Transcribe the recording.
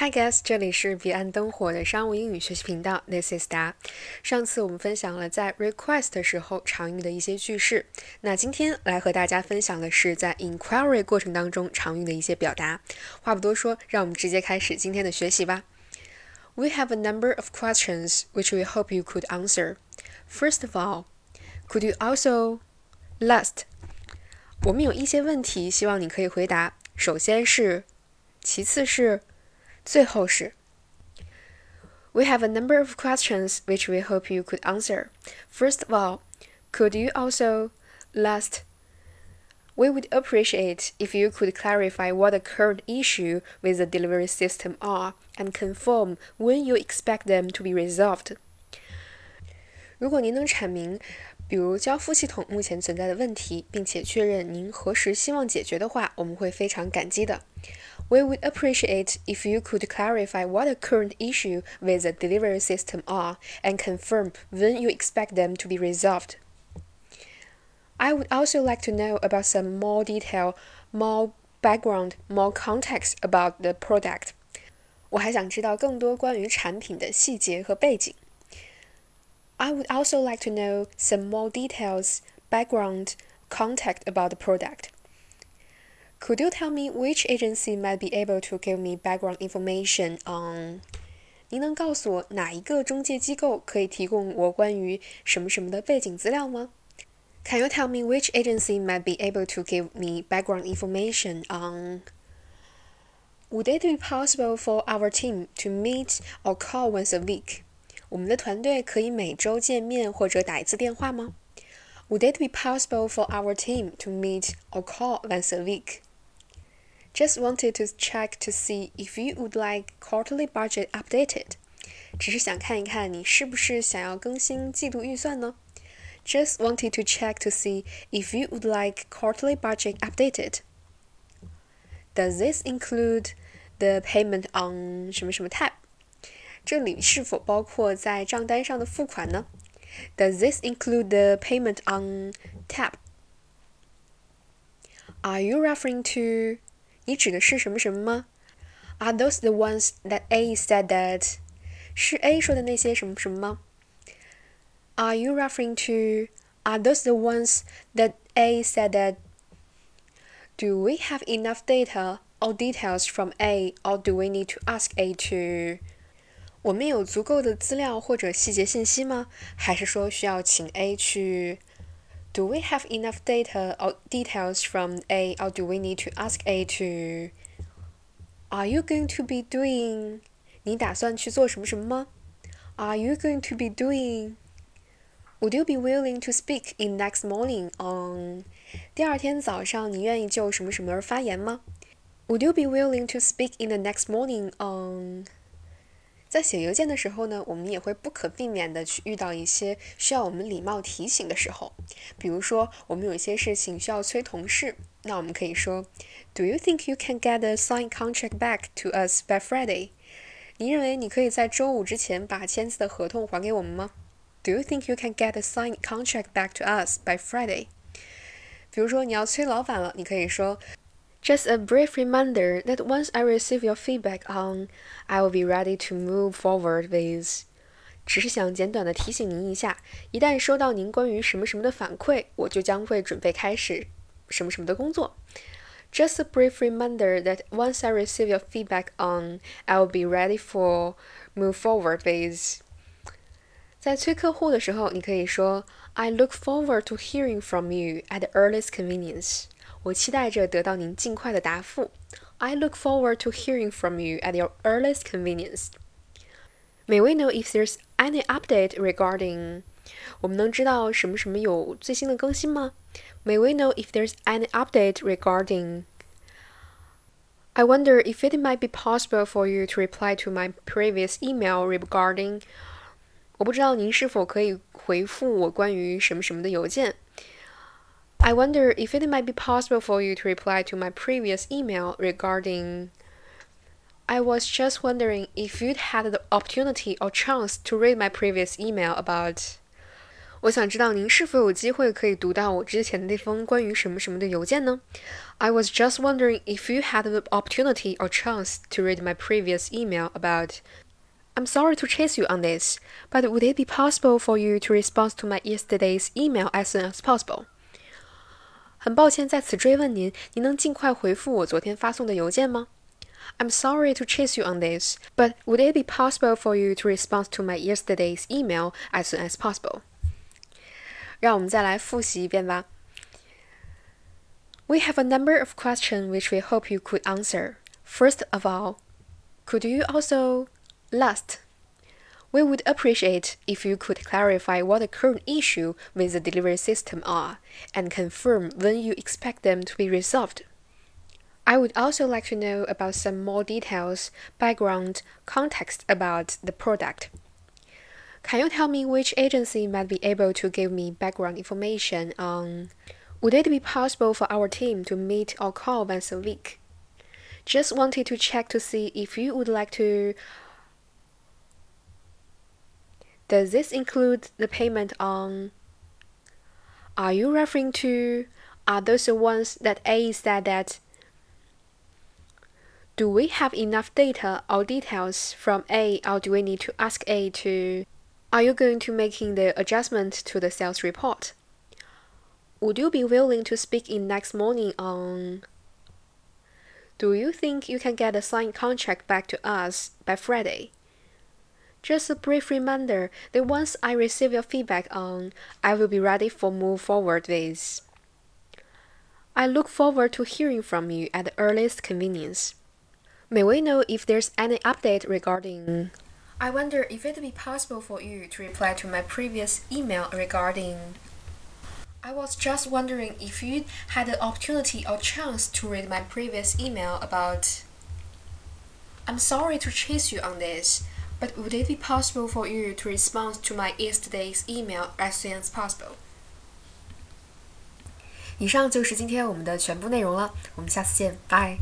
Hi guys，这里是彼岸灯火的商务英语学习频道，This is Da。上次我们分享了在 request 的时候常用的一些句式，那今天来和大家分享的是在 inquiry 过程当中常用的一些表达。话不多说，让我们直接开始今天的学习吧。We have a number of questions which we hope you could answer. First of all, could you also last? 我们有一些问题，希望你可以回答。首先是，其次是。最后是，We have a number of questions which we hope you could answer. First of all, could you also last? We would appreciate if you could clarify what the current issue with the delivery system are and confirm when you expect them to be resolved. 如果您能阐明，比如交付系统目前存在的问题，并且确认您何时希望解决的话，我们会非常感激的。 we would appreciate if you could clarify what the current issue with the delivery system are and confirm when you expect them to be resolved. I would also like to know about some more detail, more background, more context about the product. 我还想知道更多关于产品的细节和背景。I would also like to know some more details, background, context about the product. Could you tell me which agency might be able to give me background information on？您能告诉我哪一个中介机构可以提供我关于什么什么的背景资料吗？Can you tell me which agency might be able to give me background information on? Would it be possible for our team to meet or call once a week? 我们的团队可以每周见面或者打一次电话吗？Would it be possible for our team to meet or call once a week? Just wanted to check to see if you would like quarterly budget updated. 只是想看一看你是不是想要更新季度预算呢？Just wanted to check to see if you would like quarterly budget updated. Does this include the payment on 什么什么 tab？这里是否包括在账单上的付款呢？Does this include the payment on tab? Are you referring to 你指的是什么什么吗？Are those the ones that A said that？是 A 说的那些什么什么吗？Are you referring to Are those the ones that A said that? Do we have enough data or details from A, or do we need to ask A to? 我们有足够的资料或者细节信息吗？还是说需要请 A 去 ？do we have enough data or details from A, or do we need to ask A to? Are you going to be doing? 你打算去做什么什么吗？Are you going to be doing? Would you be willing to speak in next morning on? 第二天早上，你愿意就什么什么而发言吗？Would you be willing to speak in the next morning on? 在写邮件的时候呢，我们也会不可避免的去遇到一些需要我们礼貌提醒的时候。比如说，我们有一些事情需要催同事，那我们可以说：“Do you think you can get the signed contract back to us by Friday？” 你认为你可以在周五之前把签字的合同还给我们吗？“Do you think you can get the signed contract back to us by Friday？” 比如说，你要催老板了，你可以说。Just a brief reminder that once I receive your feedback on, I will be ready to move forward with. 只是想简短的提醒您一下，一旦收到您关于什么什么的反馈，我就将会准备开始什么什么的工作。Just a brief reminder that once I receive your feedback on, I will be ready for move forward with. 在催客户的时候，你可以说 I look forward to hearing from you at the earliest convenience. 我期待着得到您尽快的答复。I look forward to hearing from you at your earliest convenience. May we know if there's any update regarding？我们能知道什么什么有最新的更新吗？May we know if there's any update regarding? I wonder if it might be possible for you to reply to my previous email regarding. 我不知道您是否可以回复我关于什么什么的邮件。 I wonder if it might be possible for you to reply to my previous email regarding. I was just wondering if you'd had the opportunity or chance to read my previous email about. 我想知道您是否有机会可以读到我之前的那封关于什么什么的邮件呢？I was just wondering if you had the opportunity or chance to read my previous email about. I'm sorry to chase you on this, but would it be possible for you to respond to my yesterday's email as soon as possible? 很抱歉在此追问您，您能尽快回复我昨天发送的邮件吗？I'm sorry to chase you on this, but would it be possible for you to respond to my yesterday's email as soon as possible? 让我们再来复习一遍吧。We have a number of questions which we hope you could answer. First of all, could you also last? we would appreciate if you could clarify what the current issue with the delivery system are and confirm when you expect them to be resolved. I would also like to know about some more details, background, context about the product. Can you tell me which agency might be able to give me background information on? Would it be possible for our team to meet or call once a week? Just wanted to check to see if you would like to. Does this include the payment on? Are you referring to? Are those the ones that A said that? Do we have enough data or details from A, or do we need to ask A to? Are you going to making the adjustment to the sales report? Would you be willing to speak in next morning on? Do you think you can get a signed contract back to us by Friday? Just a brief reminder that once I receive your feedback on, I will be ready for move forward with. I look forward to hearing from you at the earliest convenience. May we know if there's any update regarding I wonder if it would be possible for you to reply to my previous email regarding. I was just wondering if you had the opportunity or chance to read my previous email about. I'm sorry to chase you on this, but would it be possible for you to respond to my yesterday's email as soon as possible? 以上就是今天我们的全部内容了，我们下次见，拜。